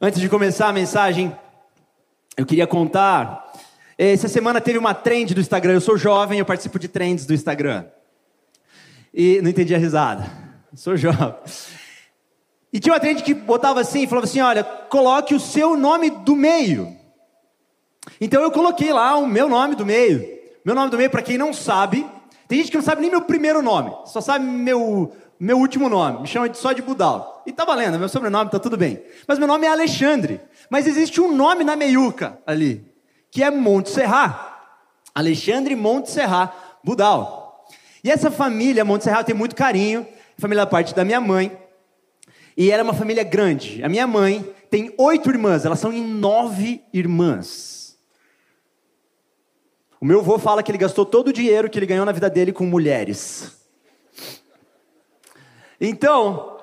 Antes de começar a mensagem, eu queria contar. Essa semana teve uma trend do Instagram. Eu sou jovem, eu participo de trends do Instagram. E não entendi a risada. sou jovem. E tinha uma trend que botava assim, falava assim: olha, coloque o seu nome do meio. Então eu coloquei lá o meu nome do meio. Meu nome do meio, para quem não sabe, tem gente que não sabe nem meu primeiro nome, só sabe meu, meu último nome, me chama só de Budal. E tá valendo, meu sobrenome tá tudo bem. Mas meu nome é Alexandre. Mas existe um nome na meiuca ali, que é Monte Serra. Alexandre Monte Serra Budal. E essa família Monte Serra tem muito carinho, família da parte da minha mãe. E era uma família grande. A minha mãe tem oito irmãs, elas são em nove irmãs. O meu avô fala que ele gastou todo o dinheiro que ele ganhou na vida dele com mulheres. Então,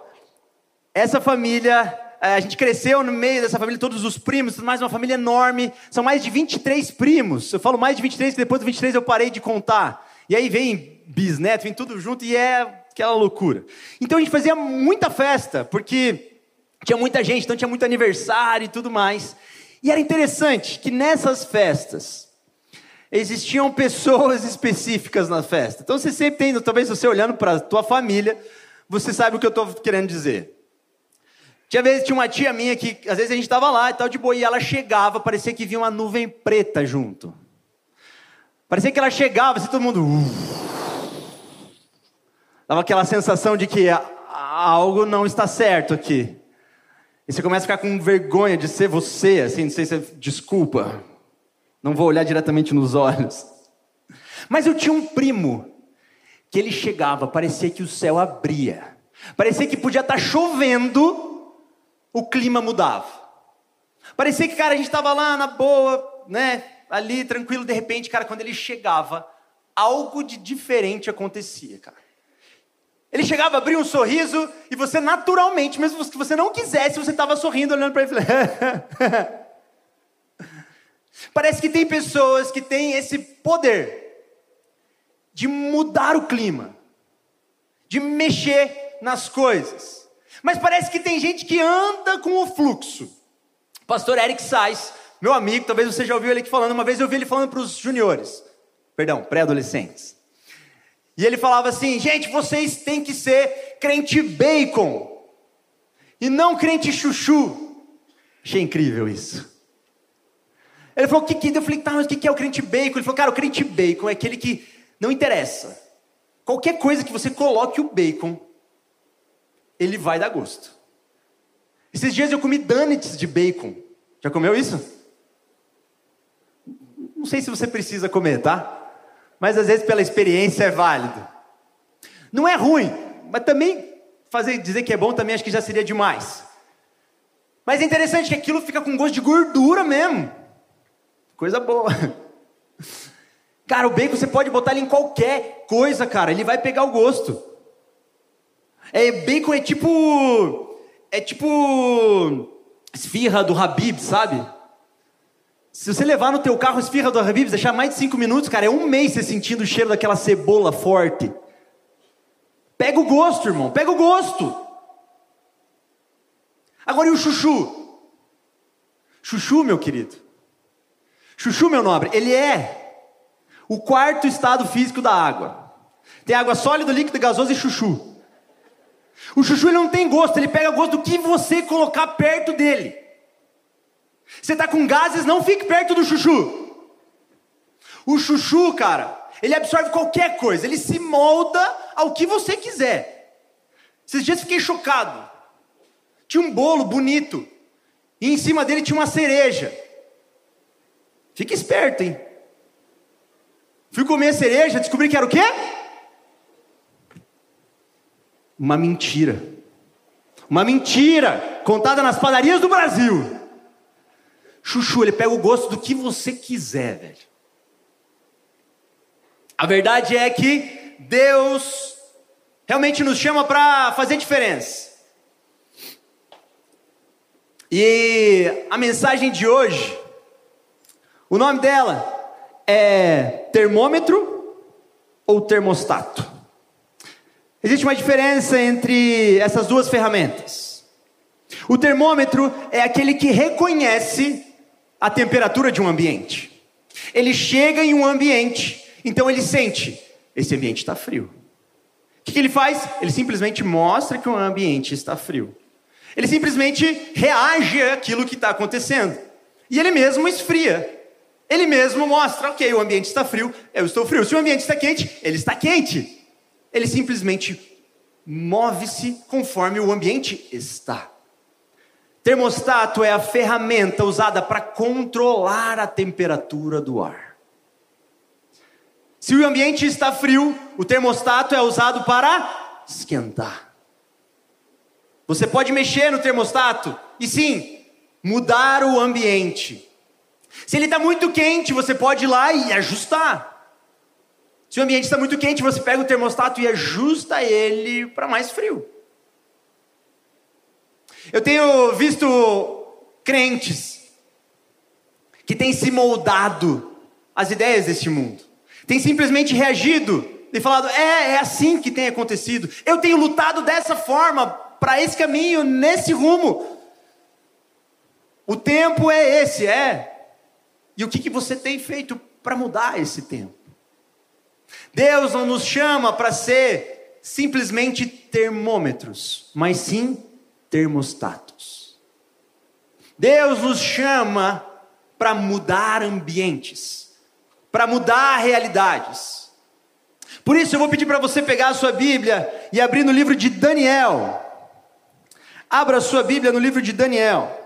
essa família, eh, a gente cresceu no meio dessa família, todos os primos, mais uma família enorme, são mais de 23 primos. Eu falo mais de 23, porque depois do 23 eu parei de contar. E aí vem bisneto, vem tudo junto e é aquela loucura. Então a gente fazia muita festa, porque tinha muita gente, então tinha muito aniversário e tudo mais. E era interessante que nessas festas existiam pessoas específicas na festa. Então você sempre tem, talvez você olhando para a tua família, você sabe o que eu estou querendo dizer. Tinha vezes tinha uma tia minha que às vezes a gente estava lá e tal de boa e ela chegava, parecia que vinha uma nuvem preta junto. Parecia que ela chegava, assim todo mundo uh, dava aquela sensação de que algo não está certo aqui. E você começa a ficar com vergonha de ser você, assim, não sei se desculpa. Não vou olhar diretamente nos olhos. Mas eu tinha um primo que ele chegava, parecia que o céu abria. Parecia que podia estar chovendo, o clima mudava. Parecia que, cara, a gente estava lá na boa, né, ali tranquilo, de repente, cara, quando ele chegava, algo de diferente acontecia, cara. Ele chegava, abria um sorriso e você naturalmente, mesmo que você não quisesse, você estava sorrindo, olhando para ele. Parece que tem pessoas que têm esse poder de mudar o clima, de mexer nas coisas. Mas parece que tem gente que anda com o fluxo. Pastor Eric Sais, meu amigo, talvez você já ouviu ele aqui falando, uma vez eu ouvi ele falando para os juniores, perdão, pré-adolescentes. E ele falava assim: gente, vocês têm que ser crente bacon, e não crente chuchu. Achei incrível isso. Ele falou: o que, que eu falei, tá, mas o que é o crente bacon? Ele falou, cara, o crente bacon é aquele que não interessa. Qualquer coisa que você coloque o bacon, ele vai dar gosto. Esses dias eu comi donuts de bacon. Já comeu isso? Não sei se você precisa comer, tá? Mas às vezes pela experiência é válido. Não é ruim, mas também fazer dizer que é bom também acho que já seria demais. Mas é interessante que aquilo fica com gosto de gordura mesmo. Coisa boa. Cara, o bacon você pode botar ele em qualquer coisa, cara, ele vai pegar o gosto. É, bacon é tipo. É tipo. Esfirra do Habib, sabe? Se você levar no teu carro esfirra do Habib, deixar mais de cinco minutos, cara, é um mês você sentindo o cheiro daquela cebola forte. Pega o gosto, irmão, pega o gosto. Agora e o chuchu? Chuchu, meu querido. Chuchu, meu nobre, ele é o quarto estado físico da água. Tem água sólida, líquida, gasosa e chuchu. O chuchu ele não tem gosto, ele pega gosto do que você colocar perto dele. Você está com gases, não fique perto do chuchu. O chuchu, cara, ele absorve qualquer coisa, ele se molda ao que você quiser. Esses dias fiquei chocado. Tinha um bolo bonito, e em cima dele tinha uma cereja. Fique esperto, hein? Fui comer cereja, descobri que era o quê? Uma mentira. Uma mentira contada nas padarias do Brasil. Chuchu, ele pega o gosto do que você quiser, velho. A verdade é que Deus realmente nos chama para fazer diferença. E a mensagem de hoje, o nome dela é termômetro ou termostato? Existe uma diferença entre essas duas ferramentas. O termômetro é aquele que reconhece a temperatura de um ambiente. Ele chega em um ambiente, então ele sente: esse ambiente está frio. O que, ele faz? Ele simplesmente mostra que o ambiente está frio. Ele simplesmente reage àquilo que está acontecendo. E ele mesmo esfria. Ele mesmo mostra, ok, o ambiente está frio, eu estou frio. Se o ambiente está quente, ele está quente. Ele simplesmente move-se conforme o ambiente está. Termostato é a ferramenta usada para controlar a temperatura do ar. Se o ambiente está frio, o termostato é usado para esquentar. Você pode mexer no termostato e sim, mudar o ambiente. Se ele está muito quente, você pode ir lá e ajustar. Se o ambiente está muito quente, você pega o termostato e ajusta ele para mais frio. Eu tenho visto crentes que têm se moldado às ideias deste mundo, têm simplesmente reagido e falado: é, é assim que tem acontecido. Eu tenho lutado dessa forma, para esse caminho, nesse rumo. O tempo é esse, é. E o que, que você tem feito para mudar esse tempo? Deus não nos chama para ser simplesmente termômetros, mas sim termostatos. Deus nos chama para mudar ambientes, para mudar realidades. Por isso eu vou pedir para você pegar a sua Bíblia e abrir no livro de Daniel. Abra a sua Bíblia no livro de Daniel.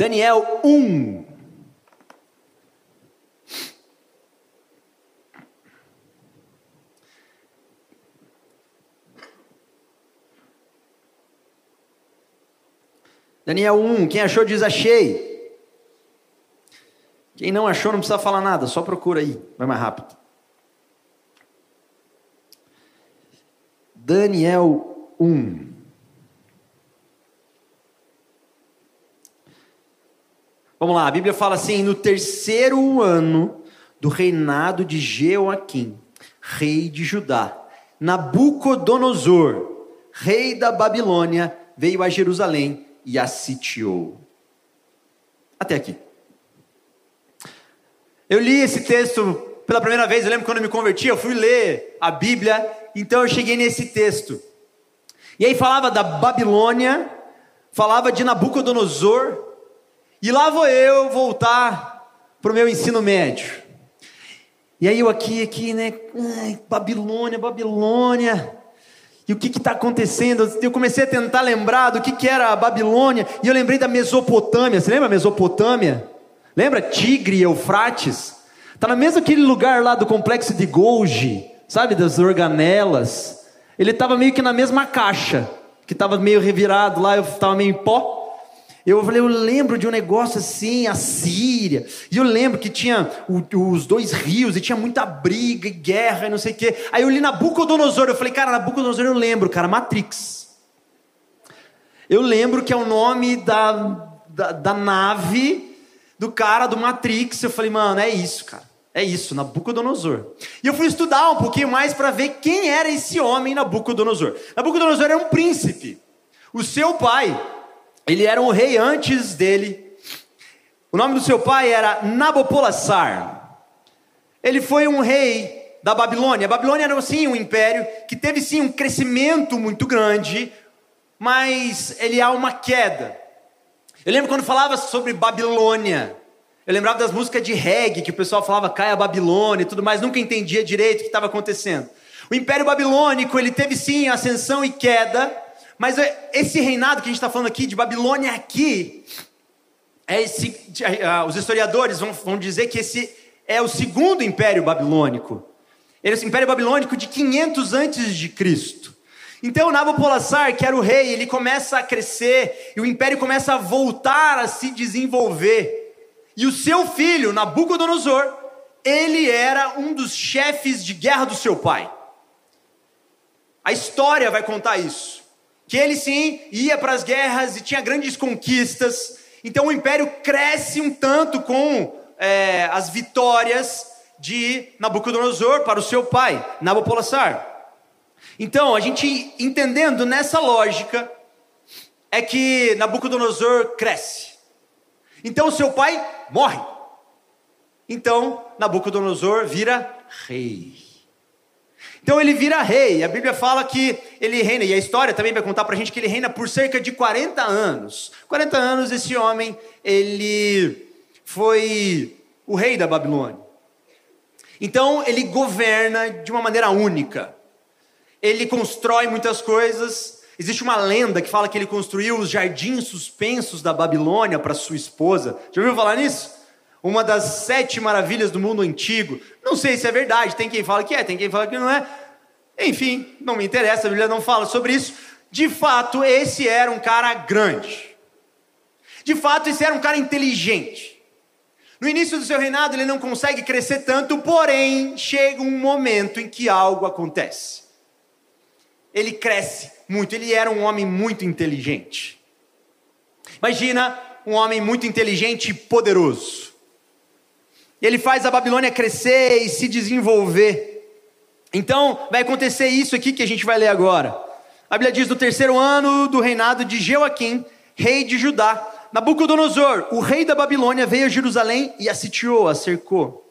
Daniel 1. Daniel 1, quem achou diz achei. Quem não achou não precisa falar nada, só procura aí, vai mais rápido. Daniel 1. Vamos lá, a Bíblia fala assim: no terceiro ano do reinado de Jeoaquim, rei de Judá, Nabucodonosor, rei da Babilônia, veio a Jerusalém e a sitiou. Até aqui. Eu li esse texto pela primeira vez, eu lembro quando eu me converti, eu fui ler a Bíblia, então eu cheguei nesse texto. E aí falava da Babilônia, falava de Nabucodonosor, e lá vou eu voltar para o meu ensino médio. E aí eu aqui, aqui, né? Ai, Babilônia, Babilônia. E o que está acontecendo? Eu comecei a tentar lembrar do que, que era a Babilônia. E eu lembrei da Mesopotâmia. Você lembra a Mesopotâmia? Lembra Tigre Eufrates? Está no mesmo aquele lugar lá do complexo de Golgi, sabe? Das organelas. Ele estava meio que na mesma caixa, que estava meio revirado lá, eu estava meio em pó. Eu falei, eu lembro de um negócio assim, a Síria. E eu lembro que tinha o, os dois rios e tinha muita briga e guerra e não sei o quê. Aí eu li Nabucodonosor. Eu falei, cara, Nabucodonosor eu lembro, cara, Matrix. Eu lembro que é o nome da, da, da nave do cara do Matrix. Eu falei, mano, é isso, cara. É isso, Nabucodonosor. E eu fui estudar um pouquinho mais para ver quem era esse homem Nabucodonosor. Nabucodonosor era um príncipe. O seu pai ele era um rei antes dele. O nome do seu pai era Nabopolassar. Ele foi um rei da Babilônia. A Babilônia era sim um império que teve sim um crescimento muito grande, mas ele há uma queda. Eu lembro quando falava sobre Babilônia, eu lembrava das músicas de reggae que o pessoal falava cai a Babilônia e tudo mais, nunca entendia direito o que estava acontecendo. O Império Babilônico, ele teve sim ascensão e queda, mas é, esse reinado que a gente está falando aqui, de Babilônia aqui, é esse, os historiadores vão, vão dizer que esse é o segundo império babilônico. Ele é império babilônico de 500 antes de Cristo. Então Nabopolassar, que era o rei, ele começa a crescer e o império começa a voltar a se desenvolver. E o seu filho, Nabucodonosor, ele era um dos chefes de guerra do seu pai. A história vai contar isso que ele sim ia para as guerras e tinha grandes conquistas. Então o império cresce um tanto com é, as vitórias de Nabucodonosor para o seu pai, Nabopolassar. Então, a gente entendendo nessa lógica, é que Nabucodonosor cresce. Então, seu pai morre. Então, Nabucodonosor vira rei. Então ele vira rei. A Bíblia fala que ele reina, e a história também vai contar para a gente que ele reina por cerca de 40 anos. 40 anos esse homem, ele foi o rei da Babilônia. Então ele governa de uma maneira única. Ele constrói muitas coisas. Existe uma lenda que fala que ele construiu os jardins suspensos da Babilônia para sua esposa. Já ouviu falar nisso? Uma das sete maravilhas do mundo antigo. Não sei se é verdade, tem quem fala que é, tem quem fala que não é. Enfim, não me interessa, a Bíblia não fala sobre isso. De fato, esse era um cara grande. De fato, esse era um cara inteligente. No início do seu reinado, ele não consegue crescer tanto, porém, chega um momento em que algo acontece. Ele cresce muito, ele era um homem muito inteligente. Imagina um homem muito inteligente e poderoso. Ele faz a Babilônia crescer e se desenvolver. Então, vai acontecer isso aqui que a gente vai ler agora. A Bíblia diz: no terceiro ano do reinado de Jeoaquim, rei de Judá, Nabucodonosor, o rei da Babilônia, veio a Jerusalém e a sitiou, a cercou.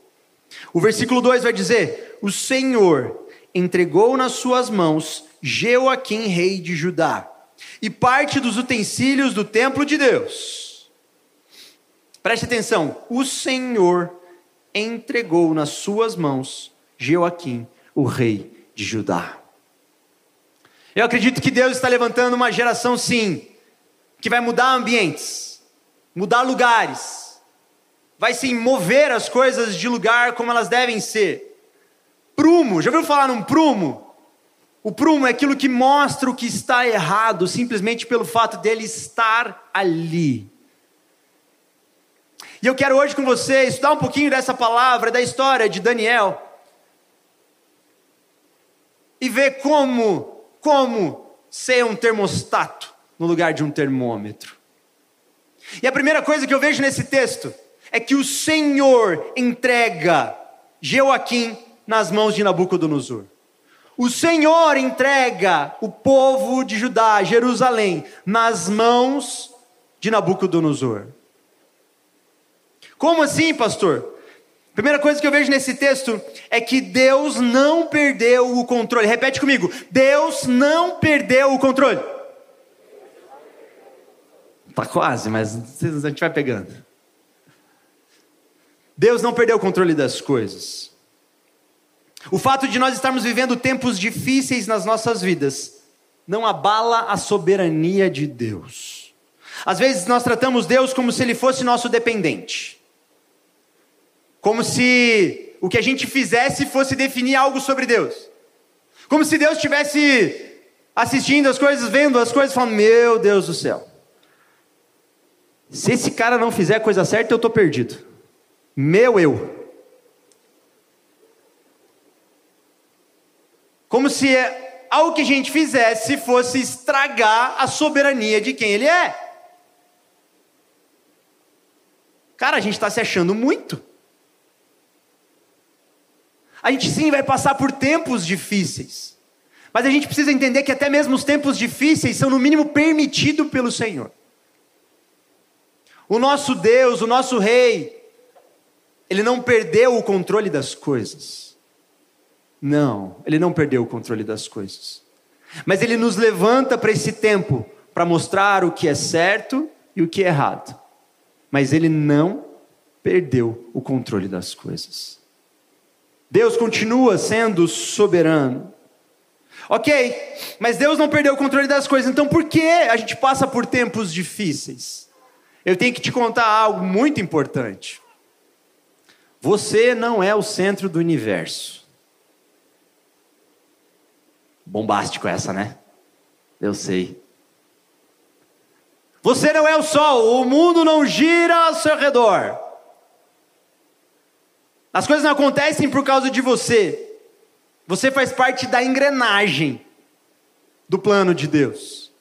O versículo 2 vai dizer: O Senhor entregou nas suas mãos Jeoaquim, rei de Judá, e parte dos utensílios do templo de Deus. Preste atenção: o Senhor entregou nas suas mãos Jeoaquim, o rei de Judá. Eu acredito que Deus está levantando uma geração, sim, que vai mudar ambientes mudar lugares, vai sim mover as coisas de lugar como elas devem ser. Prumo, já ouviu falar num prumo? O prumo é aquilo que mostra o que está errado, simplesmente pelo fato dele estar ali. E eu quero hoje com você estudar um pouquinho dessa palavra, da história de Daniel, e ver como, como ser um termostato no lugar de um termômetro. E a primeira coisa que eu vejo nesse texto é que o Senhor entrega Joaquim nas mãos de Nabucodonosor. O Senhor entrega o povo de Judá, Jerusalém, nas mãos de Nabucodonosor. Como assim, pastor? Primeira coisa que eu vejo nesse texto é que Deus não perdeu o controle. Repete comigo: Deus não perdeu o controle. Está quase, mas a gente vai pegando. Deus não perdeu o controle das coisas. O fato de nós estarmos vivendo tempos difíceis nas nossas vidas não abala a soberania de Deus. Às vezes nós tratamos Deus como se ele fosse nosso dependente. Como se o que a gente fizesse fosse definir algo sobre Deus. Como se Deus estivesse assistindo as coisas, vendo as coisas, falando: Meu Deus do céu, se esse cara não fizer a coisa certa, eu estou perdido. Meu eu. Como se algo que a gente fizesse fosse estragar a soberania de quem ele é. Cara, a gente está se achando muito. A gente sim vai passar por tempos difíceis. Mas a gente precisa entender que até mesmo os tempos difíceis são, no mínimo, permitidos pelo Senhor. O nosso Deus, o nosso Rei, ele não perdeu o controle das coisas. Não, ele não perdeu o controle das coisas. Mas ele nos levanta para esse tempo para mostrar o que é certo e o que é errado. Mas ele não perdeu o controle das coisas. Deus continua sendo soberano. Ok, mas Deus não perdeu o controle das coisas, então por que a gente passa por tempos difíceis? Eu tenho que te contar algo muito importante. Você não é o centro do universo. Bombástico essa, né? Eu sei. Você não é o sol, o mundo não gira ao seu redor. As coisas não acontecem por causa de você. Você faz parte da engrenagem do plano de Deus.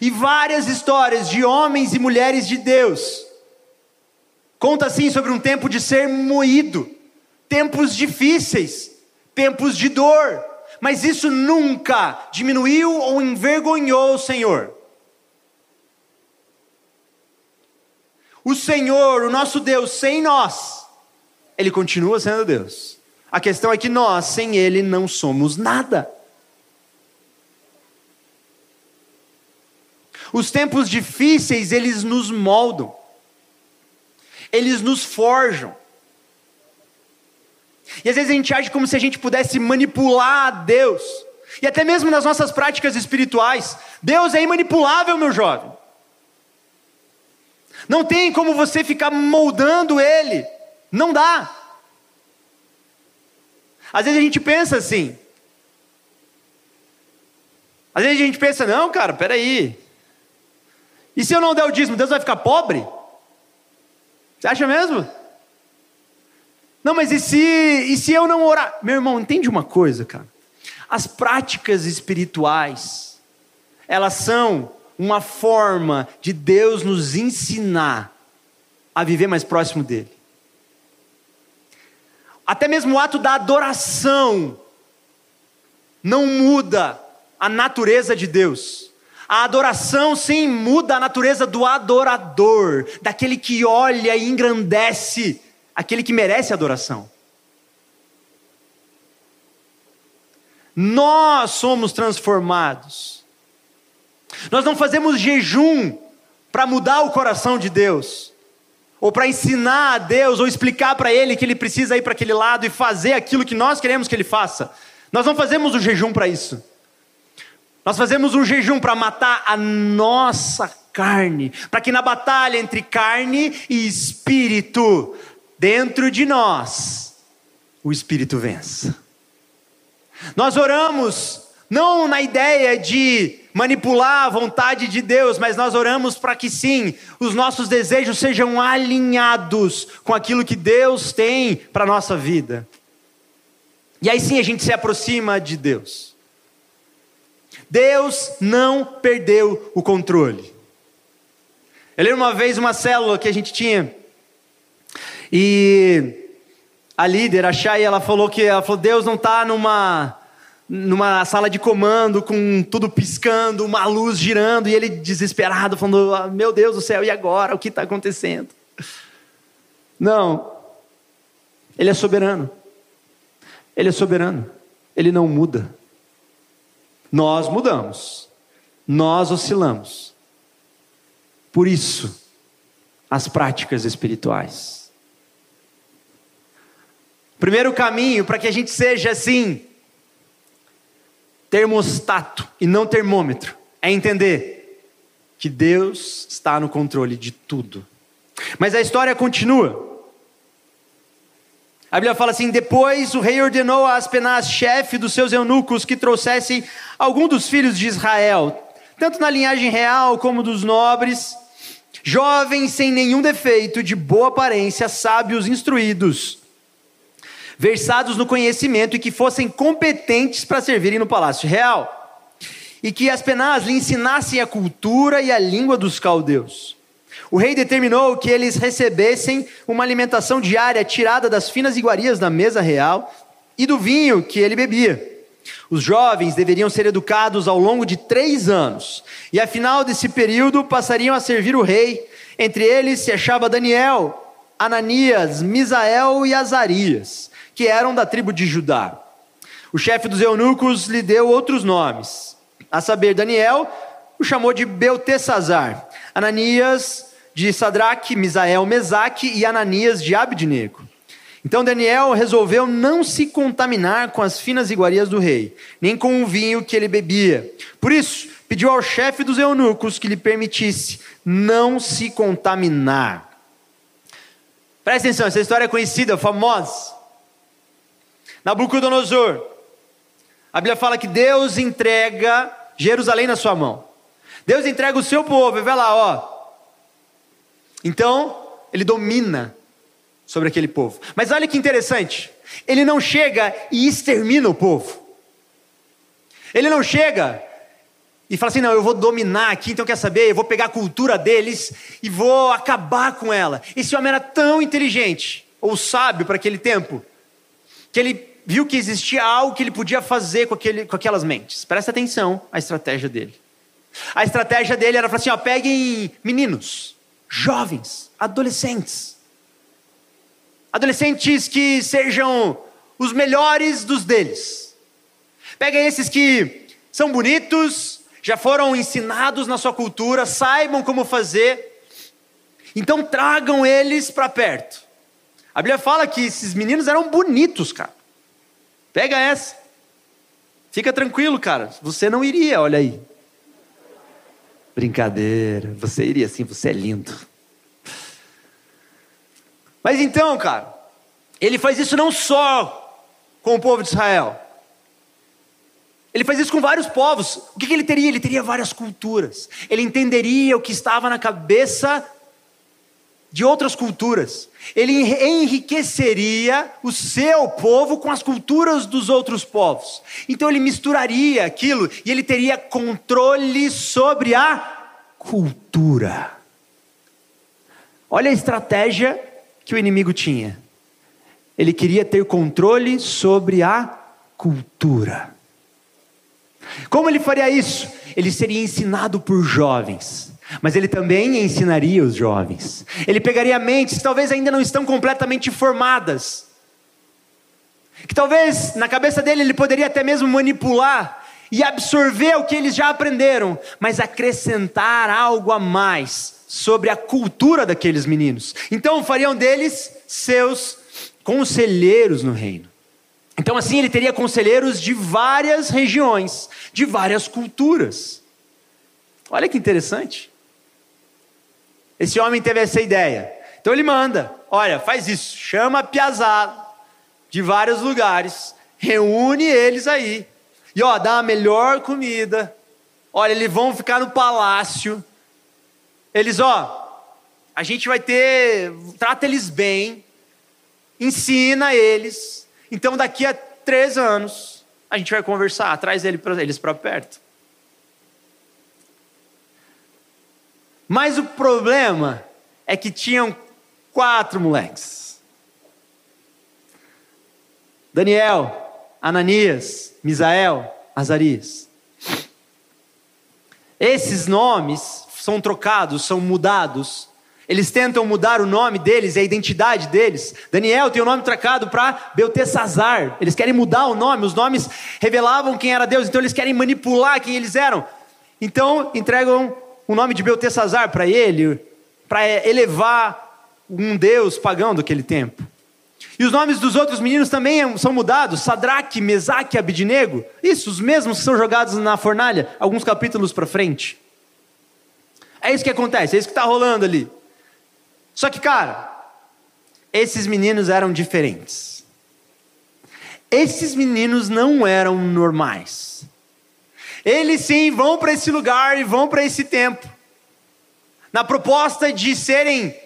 E várias histórias de homens e mulheres de Deus. Conta assim sobre um tempo de ser moído tempos difíceis, tempos de dor, mas isso nunca diminuiu ou envergonhou o Senhor. O Senhor, o nosso Deus, sem nós, Ele continua sendo Deus. A questão é que nós, sem Ele, não somos nada. Os tempos difíceis, eles nos moldam, eles nos forjam. E às vezes a gente age como se a gente pudesse manipular Deus. E até mesmo nas nossas práticas espirituais, Deus é imanipulável, meu jovem. Não tem como você ficar moldando Ele. Não dá. Às vezes a gente pensa assim. Às vezes a gente pensa, não, cara, peraí. E se eu não der o dízimo, Deus vai ficar pobre? Você acha mesmo? Não, mas e se, e se eu não orar? Meu irmão, entende uma coisa, cara. As práticas espirituais, elas são uma forma de Deus nos ensinar a viver mais próximo dele. Até mesmo o ato da adoração não muda a natureza de Deus. A adoração, sim, muda a natureza do adorador, daquele que olha e engrandece aquele que merece adoração. Nós somos transformados. Nós não fazemos jejum para mudar o coração de Deus, ou para ensinar a Deus, ou explicar para Ele que Ele precisa ir para aquele lado e fazer aquilo que nós queremos que Ele faça. Nós não fazemos o jejum para isso. Nós fazemos um jejum para matar a nossa carne, para que na batalha entre carne e espírito, dentro de nós, o espírito vença. Nós oramos não na ideia de manipular a vontade de Deus, mas nós oramos para que sim, os nossos desejos sejam alinhados com aquilo que Deus tem para a nossa vida. E aí sim a gente se aproxima de Deus. Deus não perdeu o controle. Eu lembro uma vez uma célula que a gente tinha, e a líder, a Chay, ela falou que ela falou, Deus não está numa, numa sala de comando com tudo piscando, uma luz girando, e ele desesperado, falando, ah, meu Deus do céu, e agora? O que está acontecendo? Não. Ele é soberano. Ele é soberano. Ele não muda. Nós mudamos, nós oscilamos. Por isso, as práticas espirituais. Primeiro caminho para que a gente seja assim, termostato e não termômetro, é entender que Deus está no controle de tudo. Mas a história continua. A Bíblia fala assim: depois o rei ordenou a Aspenaz, chefe dos seus eunucos, que trouxessem algum dos filhos de Israel, tanto na linhagem real como dos nobres, jovens sem nenhum defeito, de boa aparência, sábios, instruídos, versados no conhecimento e que fossem competentes para servirem no palácio real, e que Aspenaz lhe ensinassem a cultura e a língua dos caldeus. O rei determinou que eles recebessem uma alimentação diária tirada das finas iguarias da mesa real e do vinho que ele bebia. Os jovens deveriam ser educados ao longo de três anos, e ao final desse período passariam a servir o rei. Entre eles se achava Daniel, Ananias, Misael e Azarias, que eram da tribo de Judá. O chefe dos eunucos lhe deu outros nomes, a saber, Daniel o chamou de Beltesazar, Ananias de Sadraque, Misael, Mesaque e Ananias de Abidnego. Então Daniel resolveu não se contaminar com as finas iguarias do rei, nem com o vinho que ele bebia. Por isso, pediu ao chefe dos eunucos que lhe permitisse não se contaminar. Presta atenção, essa história é conhecida, famosa. Nabucodonosor. A Bíblia fala que Deus entrega Jerusalém na sua mão. Deus entrega o seu povo, e vai lá, ó, então, ele domina sobre aquele povo. Mas olha que interessante, ele não chega e extermina o povo. Ele não chega e fala assim: não, eu vou dominar aqui, então quer saber? Eu vou pegar a cultura deles e vou acabar com ela. Esse homem era tão inteligente, ou sábio para aquele tempo, que ele viu que existia algo que ele podia fazer com, aquele, com aquelas mentes. Presta atenção à estratégia dele. A estratégia dele era falar assim: ó, peguem meninos, jovens, adolescentes. Adolescentes que sejam os melhores dos deles. Peguem esses que são bonitos, já foram ensinados na sua cultura, saibam como fazer. Então tragam eles para perto. A Bíblia fala que esses meninos eram bonitos, cara. Pega essa. Fica tranquilo, cara. Você não iria, olha aí. Brincadeira. Você iria sim, você é lindo. Mas então, cara, ele faz isso não só com o povo de Israel. Ele faz isso com vários povos. O que, que ele teria? Ele teria várias culturas. Ele entenderia o que estava na cabeça de outras culturas. Ele enriqueceria o seu povo com as culturas dos outros povos. Então ele misturaria aquilo e ele teria controle sobre a cultura. Olha a estratégia que o inimigo tinha. Ele queria ter controle sobre a cultura. Como ele faria isso? Ele seria ensinado por jovens. Mas ele também ensinaria os jovens. Ele pegaria mentes que talvez ainda não estão completamente formadas. Que talvez na cabeça dele ele poderia até mesmo manipular e absorver o que eles já aprenderam, mas acrescentar algo a mais sobre a cultura daqueles meninos. Então fariam deles seus conselheiros no reino. Então, assim, ele teria conselheiros de várias regiões, de várias culturas. Olha que interessante. Esse homem teve essa ideia. Então ele manda: olha, faz isso, chama piazada de vários lugares, reúne eles aí. E ó, dá a melhor comida. Olha, eles vão ficar no palácio. Eles, ó, a gente vai ter, trata eles bem, ensina eles então, daqui a três anos, a gente vai conversar, traz eles para perto. Mas o problema é que tinham quatro moleques: Daniel, Ananias, Misael, Azarias. Esses nomes são trocados, são mudados eles tentam mudar o nome deles e a identidade deles. Daniel tem o nome trocado para Beltesazar. Eles querem mudar o nome. Os nomes revelavam quem era Deus, então eles querem manipular quem eles eram. Então entregam o nome de Beltesazar para ele, para elevar um Deus pagão daquele tempo. E os nomes dos outros meninos também são mudados: Sadraque, Mesaque Abidinego. Isso, os mesmos que são jogados na fornalha, alguns capítulos para frente. É isso que acontece, é isso que está rolando ali. Só que, cara, esses meninos eram diferentes. Esses meninos não eram normais. Eles sim vão para esse lugar e vão para esse tempo. Na proposta de serem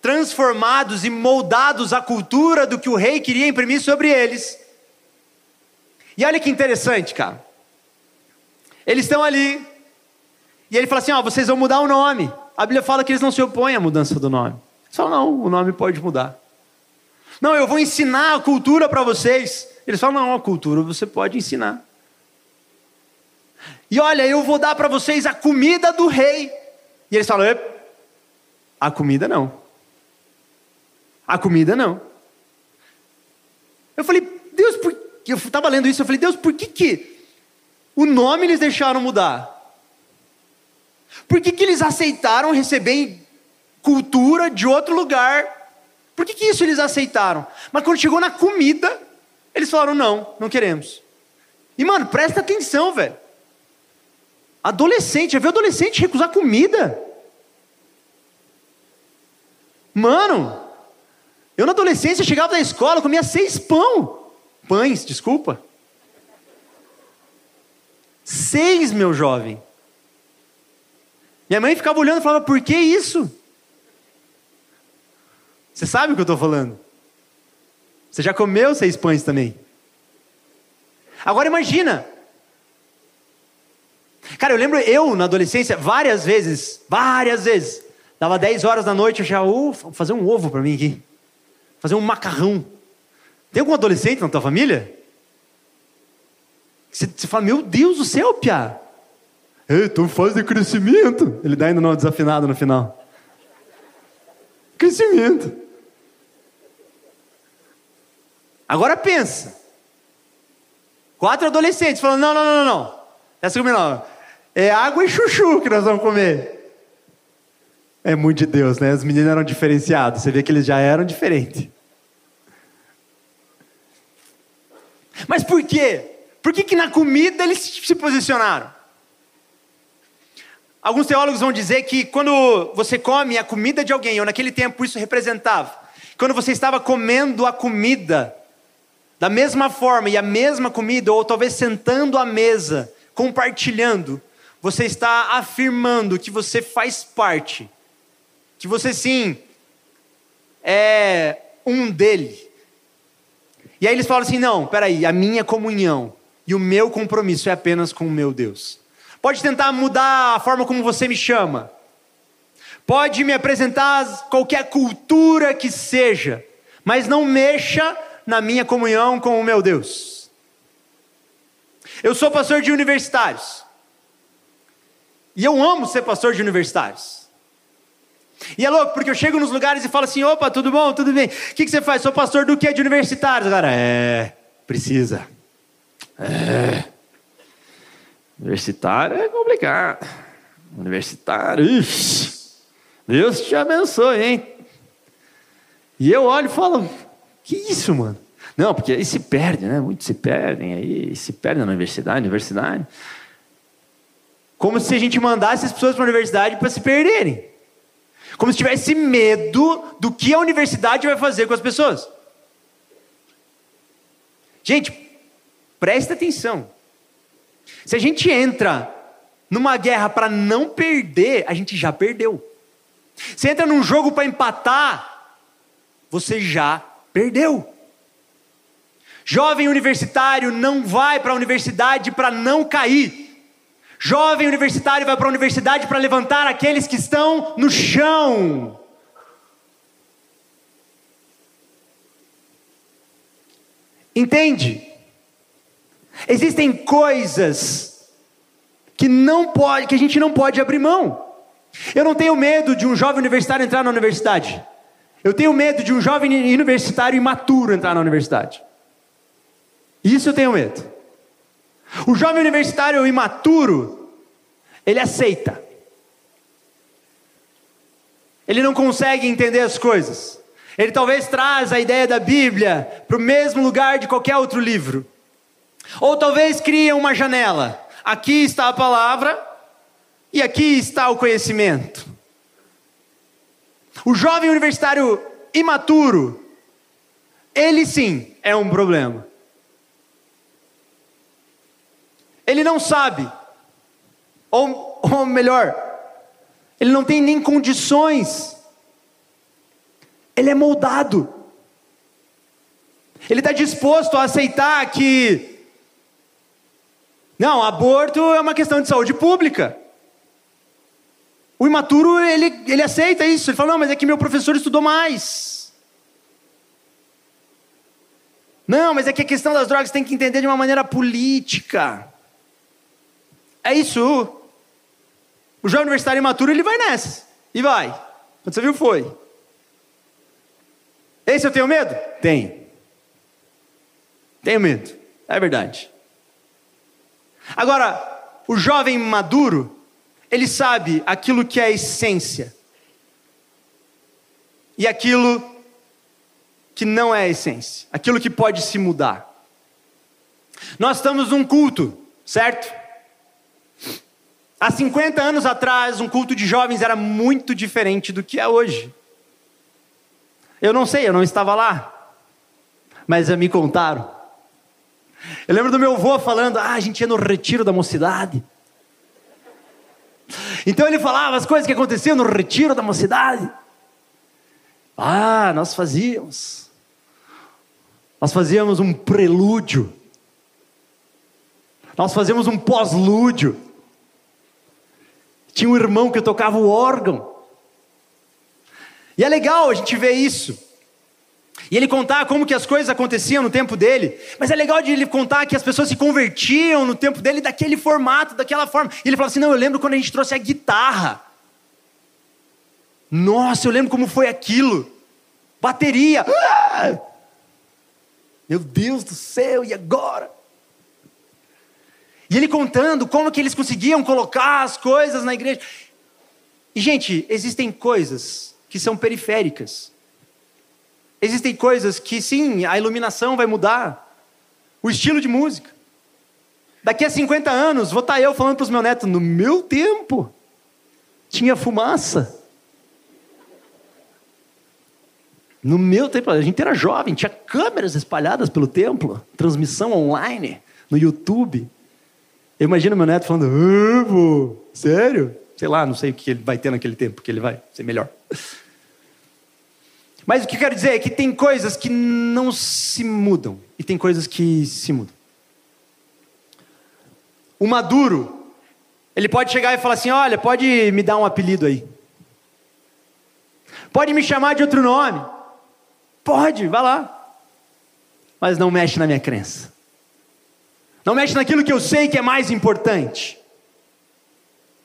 transformados e moldados à cultura do que o rei queria imprimir sobre eles. E olha que interessante, cara. Eles estão ali. E ele fala assim: Ó, vocês vão mudar o nome. A Bíblia fala que eles não se opõem à mudança do nome. Falam, não, o nome pode mudar. Não, eu vou ensinar a cultura para vocês. Eles falam, não, a cultura você pode ensinar. E olha, eu vou dar para vocês a comida do rei. E eles falam, a comida não. A comida não. Eu falei, Deus, por... eu estava lendo isso, eu falei, Deus, por que, que o nome eles deixaram mudar? Por que, que eles aceitaram receber cultura de outro lugar? Por que, que isso eles aceitaram? Mas quando chegou na comida, eles falaram: não, não queremos. E mano, presta atenção, velho. Adolescente, já viu adolescente recusar comida? Mano, eu na adolescência chegava da escola, comia seis pão. Pães, desculpa. Seis, meu jovem. Minha mãe ficava olhando e falava: por que isso? Você sabe o que eu estou falando? Você já comeu seis pães também? Agora imagina. Cara, eu lembro eu na adolescência, várias vezes, várias vezes, dava 10 horas da noite, eu já, oh, fazer um ovo para mim aqui, fazer um macarrão. Tem algum adolescente na tua família? Você, você fala, meu Deus do céu, Pia. Ei, tu faz de crescimento. Ele dá ainda no desafinado no final. Crescimento. Agora pensa. Quatro adolescentes falando: não, não, não, não, não. Essa comida não. É água e chuchu que nós vamos comer. É muito de Deus, né? Os meninos eram diferenciados. Você vê que eles já eram diferentes. Mas por quê? Por que, que na comida eles se posicionaram? Alguns teólogos vão dizer que quando você come a comida de alguém, ou naquele tempo isso representava, quando você estava comendo a comida da mesma forma e a mesma comida, ou talvez sentando à mesa, compartilhando, você está afirmando que você faz parte, que você sim é um dele. E aí eles falam assim: não, peraí, a minha comunhão e o meu compromisso é apenas com o meu Deus. Pode tentar mudar a forma como você me chama, pode me apresentar qualquer cultura que seja, mas não mexa na minha comunhão com o meu Deus. Eu sou pastor de universitários. E eu amo ser pastor de universitários. E é louco, porque eu chego nos lugares e falo assim: opa, tudo bom, tudo bem. O que, que você faz? Sou pastor do que? De universitários. Agora, é, precisa. É. Universitário é complicado. Universitário, ixi, Deus te abençoe, hein? E eu olho e falo: que isso, mano? Não, porque aí se perde, né? Muitos se perdem aí, se perdem na universidade, universidade. Como se a gente mandasse as pessoas para a universidade para se perderem. Como se tivesse medo do que a universidade vai fazer com as pessoas. Gente, presta atenção. Se a gente entra numa guerra para não perder, a gente já perdeu. Se entra num jogo para empatar, você já Perdeu. Jovem universitário não vai para a universidade para não cair. Jovem universitário vai para a universidade para levantar aqueles que estão no chão. Entende? Existem coisas que não pode, que a gente não pode abrir mão. Eu não tenho medo de um jovem universitário entrar na universidade. Eu tenho medo de um jovem universitário imaturo entrar na universidade. Isso eu tenho medo. O jovem universitário imaturo, ele aceita. Ele não consegue entender as coisas. Ele talvez traz a ideia da Bíblia para o mesmo lugar de qualquer outro livro. Ou talvez cria uma janela. Aqui está a palavra e aqui está o conhecimento. O jovem universitário imaturo, ele sim é um problema. Ele não sabe, ou, ou melhor, ele não tem nem condições, ele é moldado. Ele está disposto a aceitar que, não, aborto é uma questão de saúde pública. O imaturo, ele, ele aceita isso. Ele fala: não, mas é que meu professor estudou mais. Não, mas é que a questão das drogas tem que entender de uma maneira política. É isso. O jovem universitário imaturo, ele vai nessa. E vai. Quando você viu, foi. Esse eu tenho medo? Tenho. Tenho medo. É verdade. Agora, o jovem maduro, ele sabe aquilo que é a essência e aquilo que não é a essência, aquilo que pode se mudar. Nós estamos num culto, certo? Há 50 anos atrás, um culto de jovens era muito diferente do que é hoje. Eu não sei, eu não estava lá, mas me contaram. Eu lembro do meu avô falando: ah, a gente ia no retiro da mocidade. Então ele falava as coisas que aconteciam no retiro da mocidade. Ah, nós fazíamos. Nós fazíamos um prelúdio. Nós fazíamos um pós-lúdio. Tinha um irmão que tocava o órgão. E é legal a gente ver isso. E ele contar como que as coisas aconteciam no tempo dele. Mas é legal de ele contar que as pessoas se convertiam no tempo dele daquele formato, daquela forma. E ele fala assim: não, eu lembro quando a gente trouxe a guitarra. Nossa, eu lembro como foi aquilo. Bateria. Ah! Meu Deus do céu, e agora? E ele contando como que eles conseguiam colocar as coisas na igreja. E, gente, existem coisas que são periféricas. Existem coisas que, sim, a iluminação vai mudar. O estilo de música. Daqui a 50 anos, vou estar eu falando para os meus netos: no meu tempo, tinha fumaça. No meu tempo, a gente era jovem, tinha câmeras espalhadas pelo templo, transmissão online, no YouTube. Eu imagino meu neto falando, ah, sério? Sei lá, não sei o que ele vai ter naquele tempo, que ele vai ser melhor. Mas o que eu quero dizer é que tem coisas que não se mudam e tem coisas que se mudam. O maduro, ele pode chegar e falar assim: olha, pode me dar um apelido aí. Pode me chamar de outro nome. Pode, vá lá. Mas não mexe na minha crença. Não mexe naquilo que eu sei que é mais importante.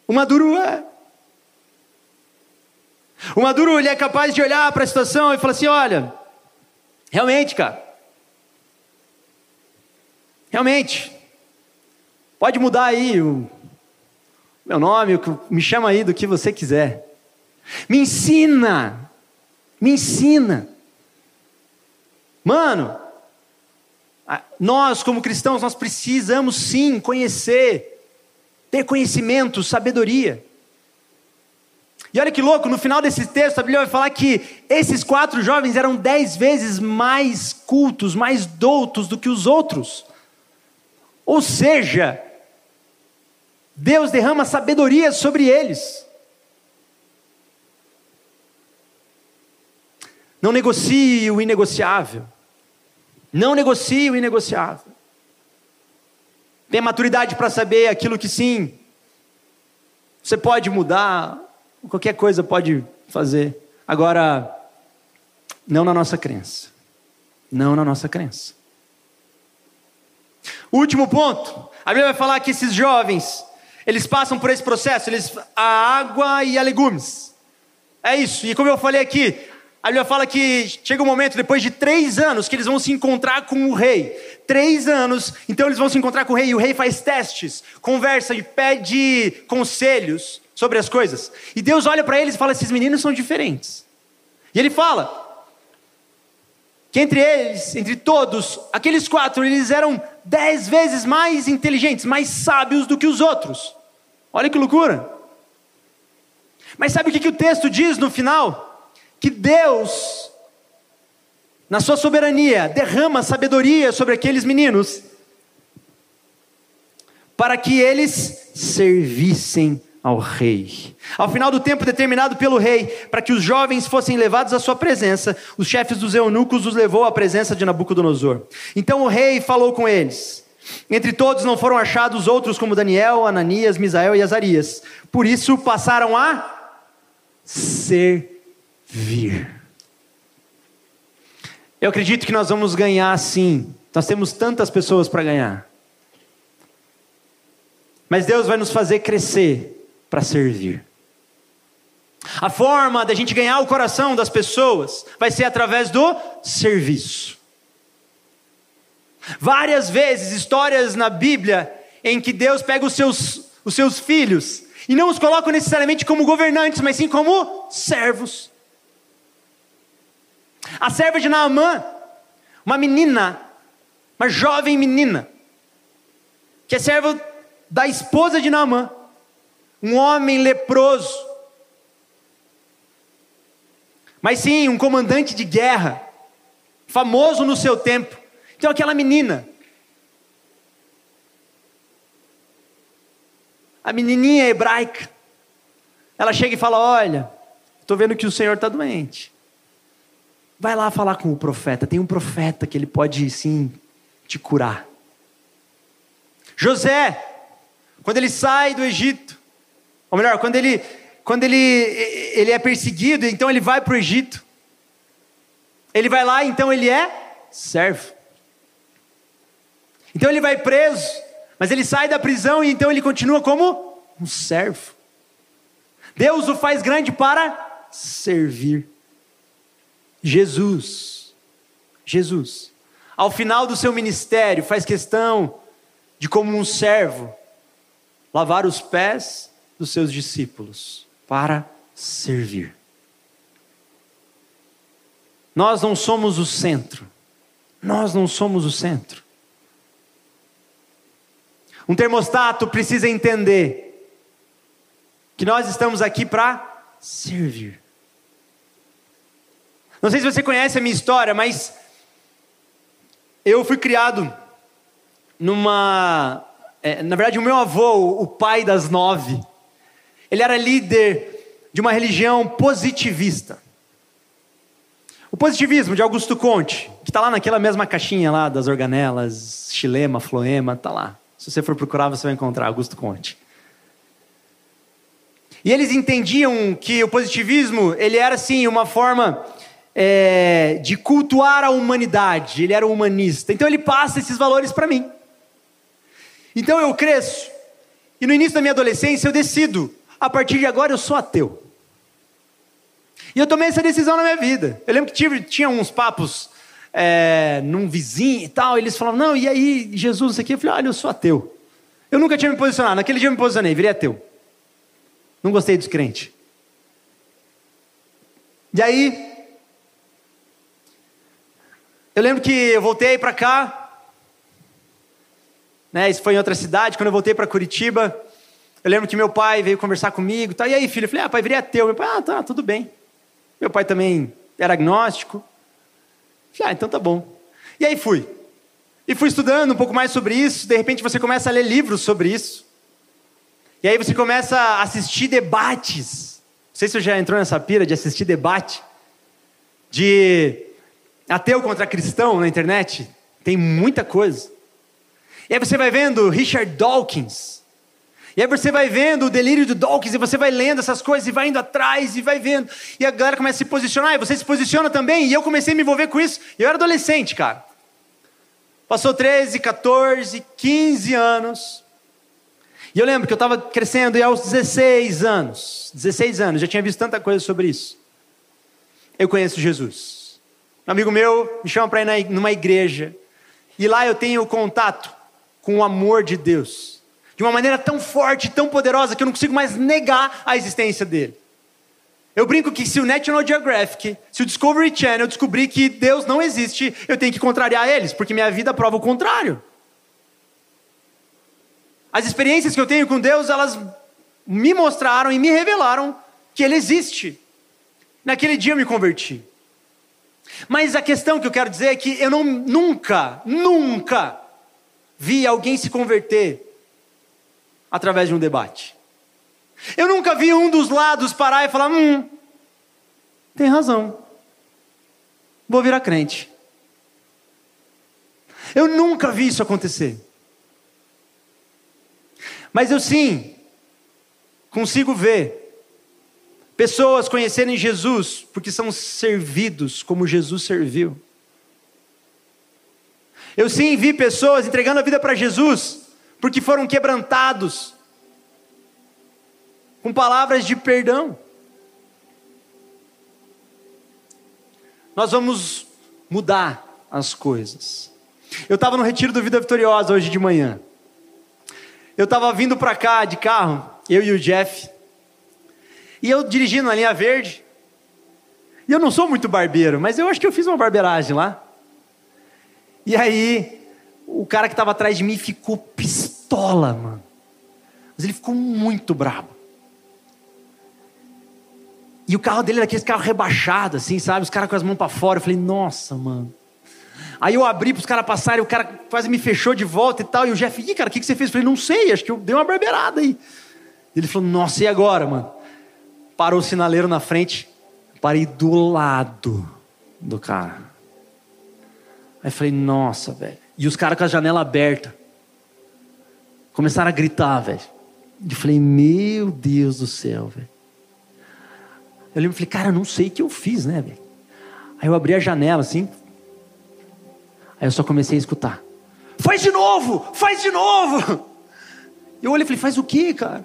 O maduro é. O maduro ele é capaz de olhar para a situação e falar assim: olha, realmente, cara. Realmente. Pode mudar aí o meu nome, me chama aí do que você quiser. Me ensina. Me ensina. Mano, nós como cristãos, nós precisamos sim conhecer, ter conhecimento, sabedoria. E olha que louco, no final desse texto a Bíblia vai falar que esses quatro jovens eram dez vezes mais cultos, mais doutos do que os outros. Ou seja, Deus derrama sabedoria sobre eles. Não negocie o inegociável. Não negocie o inegociável. Tenha maturidade para saber aquilo que sim, você pode mudar, qualquer coisa pode fazer. Agora, não na nossa crença. Não na nossa crença. Último ponto. A Bíblia vai falar que esses jovens, eles passam por esse processo, eles a água e a legumes. É isso. E como eu falei aqui, a Bíblia fala que chega um momento, depois de três anos, que eles vão se encontrar com o rei. Três anos, então eles vão se encontrar com o rei, e o rei faz testes, conversa e pede conselhos sobre as coisas. E Deus olha para eles e fala: esses meninos são diferentes. E ele fala que entre eles, entre todos, aqueles quatro, eles eram dez vezes mais inteligentes, mais sábios do que os outros. Olha que loucura. Mas sabe o que, que o texto diz no final? Que Deus, na sua soberania, derrama sabedoria sobre aqueles meninos, para que eles servissem ao rei. Ao final do tempo determinado pelo rei, para que os jovens fossem levados à sua presença, os chefes dos eunucos os levou à presença de Nabucodonosor. Então o rei falou com eles. Entre todos não foram achados outros como Daniel, Ananias, Misael e Azarias. Por isso passaram a ser vir. Eu acredito que nós vamos ganhar sim. Nós temos tantas pessoas para ganhar. Mas Deus vai nos fazer crescer para servir. A forma da gente ganhar o coração das pessoas vai ser através do serviço. Várias vezes, histórias na Bíblia em que Deus pega os seus, os seus filhos e não os coloca necessariamente como governantes, mas sim como servos. A serva de Naamã, uma menina, uma jovem menina, que é serva da esposa de Naamã, um homem leproso, mas sim um comandante de guerra, famoso no seu tempo. Então, aquela menina, a menininha hebraica, ela chega e fala: Olha, estou vendo que o Senhor está doente. Vai lá falar com o profeta. Tem um profeta que ele pode sim te curar. José, quando ele sai do Egito, ou melhor, quando ele, quando ele, ele é perseguido, então ele vai para o Egito. Ele vai lá, então ele é servo. Então ele vai preso, mas ele sai da prisão e então ele continua como um servo. Deus o faz grande para servir. Jesus, Jesus, ao final do seu ministério, faz questão de, como um servo, lavar os pés dos seus discípulos para servir. Nós não somos o centro. Nós não somos o centro. Um termostato precisa entender que nós estamos aqui para servir. Não sei se você conhece a minha história, mas eu fui criado numa. É, na verdade, o meu avô, o pai das nove, ele era líder de uma religião positivista. O positivismo de Augusto Conte, que está lá naquela mesma caixinha lá das organelas, xilema, floema, está lá. Se você for procurar, você vai encontrar Augusto Conte. E eles entendiam que o positivismo ele era assim uma forma é, de cultuar a humanidade. Ele era um humanista. Então ele passa esses valores para mim. Então eu cresço e no início da minha adolescência eu decido a partir de agora eu sou ateu. E eu tomei essa decisão na minha vida. Eu lembro que tive, tinha uns papos é, num vizinho e tal, e eles falavam, não, e aí, Jesus, isso aqui? Eu falei, olha, eu sou ateu. Eu nunca tinha me posicionado, naquele dia eu me posicionei, virei ateu. Não gostei dos crentes. E aí, eu lembro que eu voltei para cá, né, isso foi em outra cidade, quando eu voltei para Curitiba, eu lembro que meu pai veio conversar comigo, tá, e aí filho, eu falei, ah pai, virei ateu, meu pai, ah tá, tudo bem. Meu pai também era agnóstico, falei, ah então tá bom. E aí fui, e fui estudando um pouco mais sobre isso, de repente você começa a ler livros sobre isso, e aí você começa a assistir debates, não sei se você já entrou nessa pira de assistir debate, de ateu contra cristão na internet, tem muita coisa. E aí você vai vendo Richard Dawkins. E aí você vai vendo o delírio do Dawkins e você vai lendo essas coisas e vai indo atrás e vai vendo. E a galera começa a se posicionar e você se posiciona também. E eu comecei a me envolver com isso. Eu era adolescente, cara. Passou 13, 14, 15 anos. E eu lembro que eu estava crescendo e aos 16 anos, 16 anos, já tinha visto tanta coisa sobre isso. Eu conheço Jesus. Um amigo meu me chama para ir numa igreja. E lá eu tenho contato com o amor de Deus. De uma maneira tão forte, tão poderosa, que eu não consigo mais negar a existência dele. Eu brinco que se o National Geographic, se o Discovery Channel descobrir que Deus não existe, eu tenho que contrariar eles, porque minha vida prova o contrário. As experiências que eu tenho com Deus, elas me mostraram e me revelaram que Ele existe. Naquele dia eu me converti. Mas a questão que eu quero dizer é que eu não, nunca, nunca vi alguém se converter através de um debate. Eu nunca vi um dos lados parar e falar: hum, tem razão, vou virar crente. Eu nunca vi isso acontecer. Mas eu sim consigo ver Pessoas conhecerem Jesus porque são servidos como Jesus serviu. Eu sim vi pessoas entregando a vida para Jesus porque foram quebrantados com palavras de perdão. Nós vamos mudar as coisas. Eu estava no retiro do Vida Vitoriosa hoje de manhã. Eu estava vindo para cá de carro, eu e o Jeff. E eu dirigindo na linha verde. E eu não sou muito barbeiro, mas eu acho que eu fiz uma barbeiragem lá. E aí, o cara que estava atrás de mim ficou pistola, mano. Mas ele ficou muito bravo. E o carro dele era aquele carro rebaixado, assim, sabe? Os caras com as mãos para fora. Eu falei, nossa, mano. Aí eu abri para os caras passarem, o cara quase me fechou de volta e tal. E o Jeff, Ih, cara, o que, que você fez? Eu falei, não sei, acho que eu dei uma barbeirada aí. Ele falou, nossa, e agora, mano? Parou o sinaleiro na frente, parei do lado do cara. Aí falei, nossa, velho. E os caras com a janela aberta. Começaram a gritar, velho. E falei, meu Deus do céu, velho. Eu lembro, falei, cara, não sei o que eu fiz, né, velho? Aí eu abri a janela assim. Aí eu só comecei a escutar. Faz de novo! Faz de novo! Eu olhei e falei, faz o quê, cara?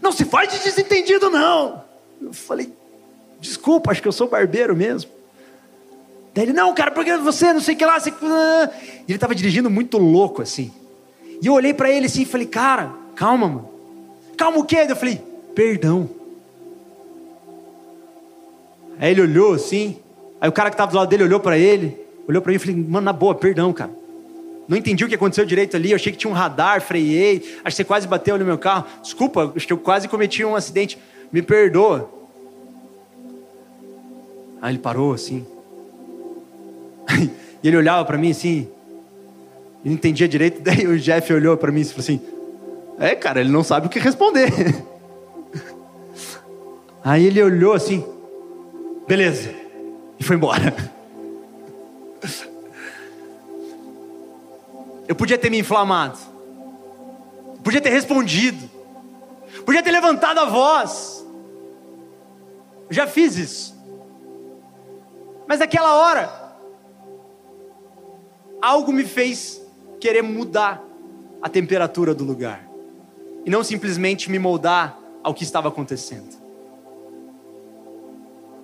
Não se faz de desentendido, não. Eu falei, desculpa, acho que eu sou barbeiro mesmo. Daí ele, não, cara, porque você não sei o que lá. Você... E ele estava dirigindo muito louco assim. E eu olhei para ele assim e falei, cara, calma, mano. Calma o quê? Eu falei, perdão. Aí ele olhou assim. Aí o cara que estava do lado dele olhou para ele, olhou para mim e falei, mano, na boa, perdão, cara. Não entendi o que aconteceu direito ali. Eu achei que tinha um radar, freiei. Acho que você quase bateu no meu carro. Desculpa, acho que eu quase cometi um acidente. Me perdoa. Aí ele parou assim. E ele olhava para mim assim. E não entendia direito. Daí o Jeff olhou para mim e falou assim: É, cara, ele não sabe o que responder. Aí ele olhou assim. Beleza. E foi embora. Eu podia ter me inflamado. Podia ter respondido. Podia ter levantado a voz. Já fiz isso. Mas naquela hora, algo me fez querer mudar a temperatura do lugar. E não simplesmente me moldar ao que estava acontecendo.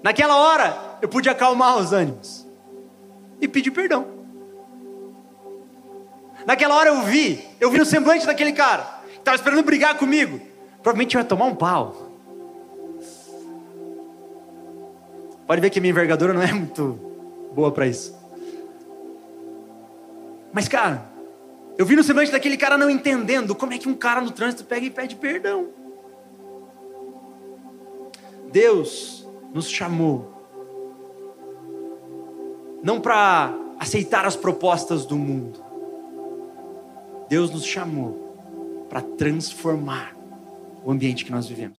Naquela hora, eu pude acalmar os ânimos e pedir perdão. Naquela hora eu vi, eu vi no semblante daquele cara, que estava esperando brigar comigo. Provavelmente eu ia tomar um pau. Pode ver que minha envergadura não é muito boa para isso. Mas, cara, eu vi no semblante daquele cara não entendendo como é que um cara no trânsito pega e pede perdão. Deus nos chamou não para aceitar as propostas do mundo. Deus nos chamou para transformar o ambiente que nós vivemos.